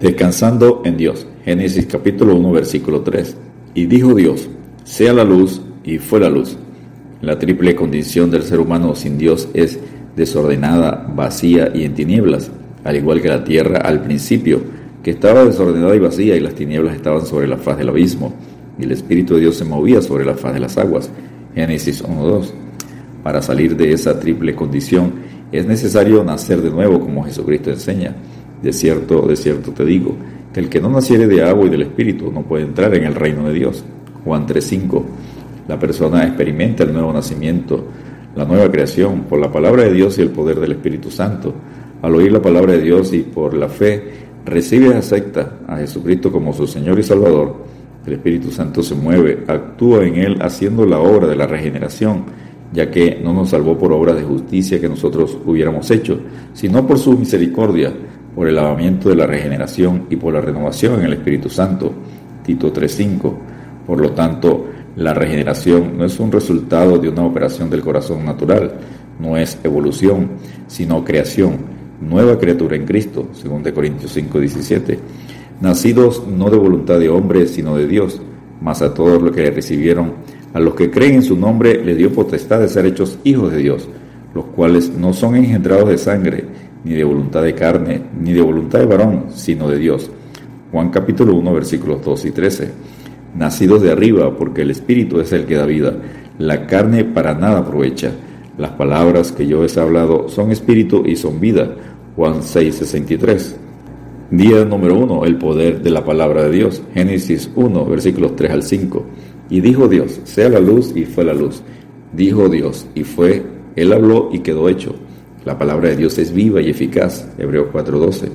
Descansando en Dios. Génesis capítulo 1 versículo 3. Y dijo Dios, sea la luz y fue la luz. La triple condición del ser humano sin Dios es desordenada, vacía y en tinieblas, al igual que la tierra al principio, que estaba desordenada y vacía y las tinieblas estaban sobre la faz del abismo, y el Espíritu de Dios se movía sobre la faz de las aguas. Génesis 1.2. Para salir de esa triple condición es necesario nacer de nuevo como Jesucristo enseña. De cierto, de cierto te digo, que el que no naciere de agua y del Espíritu no puede entrar en el reino de Dios. Juan 3:5. La persona experimenta el nuevo nacimiento, la nueva creación, por la palabra de Dios y el poder del Espíritu Santo. Al oír la palabra de Dios y por la fe, recibe y acepta a Jesucristo como su Señor y Salvador. El Espíritu Santo se mueve, actúa en él haciendo la obra de la regeneración, ya que no nos salvó por obra de justicia que nosotros hubiéramos hecho, sino por su misericordia por el lavamiento de la regeneración y por la renovación en el Espíritu Santo. Tito 3.5. Por lo tanto, la regeneración no es un resultado de una operación del corazón natural, no es evolución, sino creación, nueva criatura en Cristo, según de Corintios 5:17. Nacidos no de voluntad de hombre, sino de Dios, mas a todos los que le recibieron, a los que creen en su nombre, le dio potestad de ser hechos hijos de Dios, los cuales no son engendrados de sangre, ni de voluntad de carne, ni de voluntad de varón, sino de Dios. Juan capítulo 1 versículos 2 y 13. Nacidos de arriba, porque el Espíritu es el que da vida. La carne para nada aprovecha. Las palabras que yo he hablado son espíritu y son vida. Juan 6, 63. Día número 1. El poder de la palabra de Dios. Génesis 1, versículos 3 al 5. Y dijo Dios, sea la luz y fue la luz. Dijo Dios y fue. Él habló y quedó hecho. La palabra de Dios es viva y eficaz, Hebreos 4:12.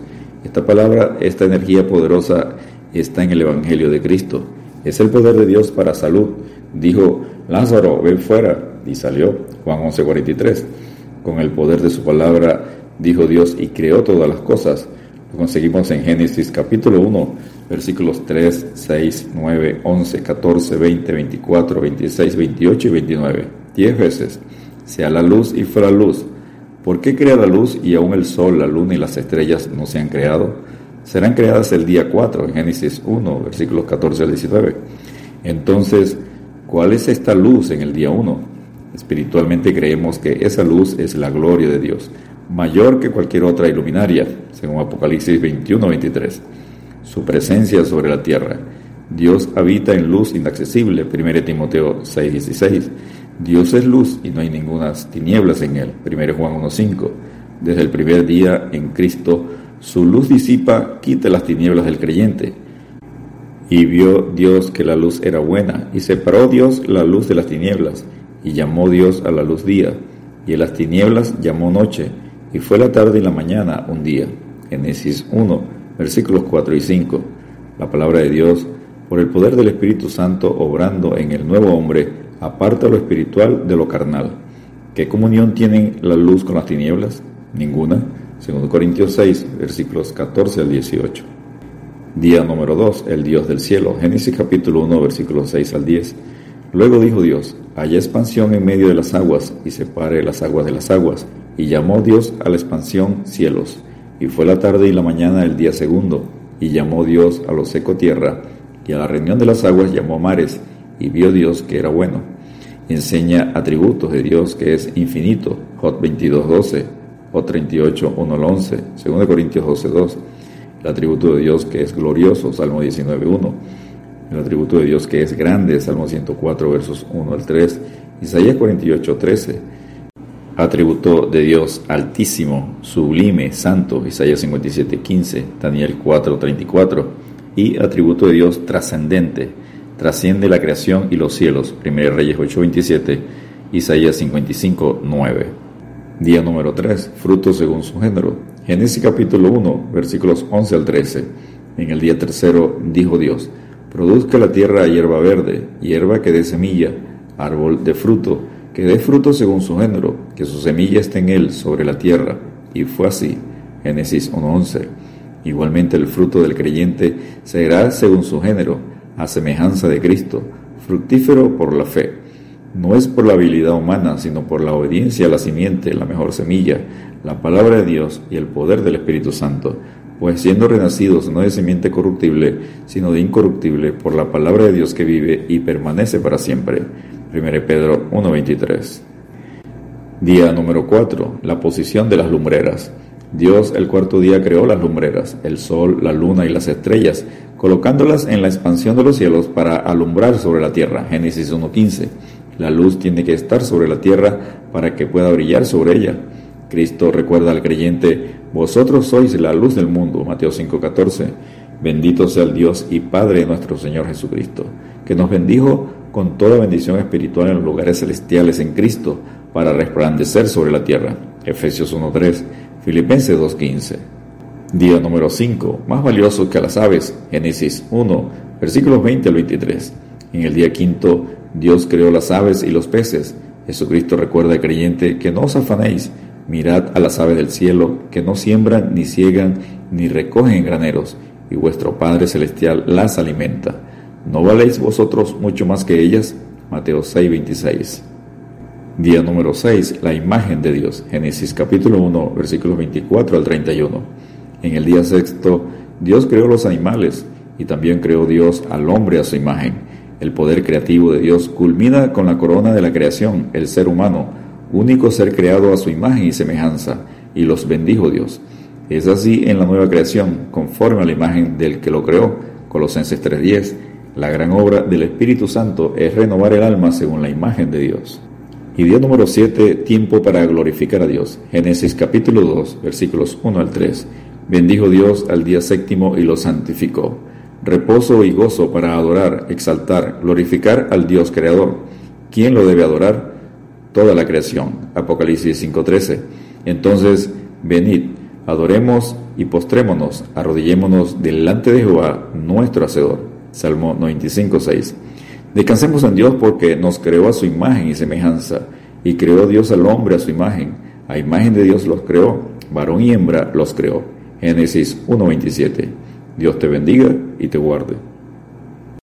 Esta palabra, esta energía poderosa está en el Evangelio de Cristo. Es el poder de Dios para salud. Dijo, Lázaro, ven fuera. Y salió, Juan 11:43. Con el poder de su palabra, dijo Dios y creó todas las cosas. Lo conseguimos en Génesis capítulo 1, versículos 3, 6, 9, 11, 14, 20, 24, 26, 28 y 29. Diez veces. Sea la luz y fuera luz ¿Por qué crea la luz y aún el sol, la luna y las estrellas no se han creado? Serán creadas el día 4, en Génesis 1, versículos 14 al 19. Entonces, ¿cuál es esta luz en el día 1? Espiritualmente creemos que esa luz es la gloria de Dios, mayor que cualquier otra iluminaria, según Apocalipsis 21, 23. Su presencia sobre la tierra. Dios habita en luz inaccesible, 1 Timoteo 6, 16 Dios es luz y no hay ninguna tinieblas en él. 1 Juan 1.5. Desde el primer día en Cristo, su luz disipa, quita las tinieblas del creyente. Y vio Dios que la luz era buena, y separó Dios la luz de las tinieblas, y llamó Dios a la luz día, y a las tinieblas llamó noche, y fue la tarde y la mañana un día. Génesis 1, versículos 4 y 5. La palabra de Dios, por el poder del Espíritu Santo obrando en el nuevo hombre, aparta lo espiritual de lo carnal. ¿Qué comunión tienen la luz con las tinieblas? Ninguna. 2 Corintios 6, versículos 14 al 18. Día número 2, el Dios del cielo. Génesis capítulo 1, versículos 6 al 10. Luego dijo Dios, haya expansión en medio de las aguas y separe las aguas de las aguas. Y llamó Dios a la expansión cielos. Y fue la tarde y la mañana el día segundo. Y llamó Dios a lo seco tierra. Y a la reunión de las aguas llamó mares y vio Dios que era bueno. Enseña atributos de Dios que es infinito, Jot 22.12, Jot 38, 1 al 11, 2 Corintios 12.2. El atributo de Dios que es glorioso, Salmo 19.1. El atributo de Dios que es grande, Salmo 104, versos 1 al 3. Isaías 48.13. Atributo de Dios altísimo, sublime, santo, Isaías 57.15, Daniel 4.34. Y atributo de Dios trascendente, trasciende la creación y los cielos. 1 Reyes 8:27, Isaías 55:9. Día número 3, frutos según su género. Génesis capítulo 1, versículos 11 al 13. En el día tercero dijo Dios, produzca la tierra hierba verde, hierba que dé semilla, árbol de fruto, que dé fruto según su género, que su semilla esté en él sobre la tierra. Y fue así. Génesis 1:11. Igualmente el fruto del creyente será según su género a semejanza de Cristo, fructífero por la fe. No es por la habilidad humana, sino por la obediencia a la simiente, la mejor semilla, la palabra de Dios y el poder del Espíritu Santo. pues siendo renacidos no de simiente corruptible, sino de incorruptible, por la palabra de Dios que vive y permanece para siempre. 1 Pedro 1.23. Día número 4. La posición de las lumbreras. Dios el cuarto día creó las lumbreras, el sol, la luna y las estrellas, colocándolas en la expansión de los cielos para alumbrar sobre la tierra. Génesis 1.15. La luz tiene que estar sobre la tierra para que pueda brillar sobre ella. Cristo recuerda al creyente, vosotros sois la luz del mundo, Mateo 5:14. Bendito sea el Dios y Padre de nuestro Señor Jesucristo, que nos bendijo con toda bendición espiritual en los lugares celestiales en Cristo, para resplandecer sobre la tierra. Efesios 1:3, Filipenses 2:15. Día número 5, más valioso que las aves, Génesis 1, versículos 20 al 23. En el día quinto, Dios creó las aves y los peces. Jesucristo recuerda al creyente que no os afanéis, Mirad a las aves del cielo, que no siembran, ni ciegan, ni recogen en graneros, y vuestro Padre Celestial las alimenta. ¿No valéis vosotros mucho más que ellas? Mateo 6, 26. Día número 6. La imagen de Dios. Génesis capítulo 1, versículos 24 al 31. En el día sexto, Dios creó los animales y también creó Dios al hombre a su imagen. El poder creativo de Dios culmina con la corona de la creación, el ser humano, único ser creado a su imagen y semejanza, y los bendijo Dios. Es así en la nueva creación, conforme a la imagen del que lo creó. Colosenses 3:10. La gran obra del Espíritu Santo es renovar el alma según la imagen de Dios. Y día número 7, tiempo para glorificar a Dios. Génesis capítulo 2, versículos 1 al 3. Bendijo Dios al día séptimo y lo santificó. Reposo y gozo para adorar, exaltar, glorificar al Dios creador. ¿Quién lo debe adorar? toda la creación. Apocalipsis 5:13. Entonces, venid, adoremos y postrémonos, arrodillémonos delante de Jehová, nuestro Hacedor. Salmo 95:6. Descansemos en Dios porque nos creó a su imagen y semejanza, y creó Dios al hombre a su imagen. A imagen de Dios los creó, varón y hembra los creó. Génesis 1:27. Dios te bendiga y te guarde.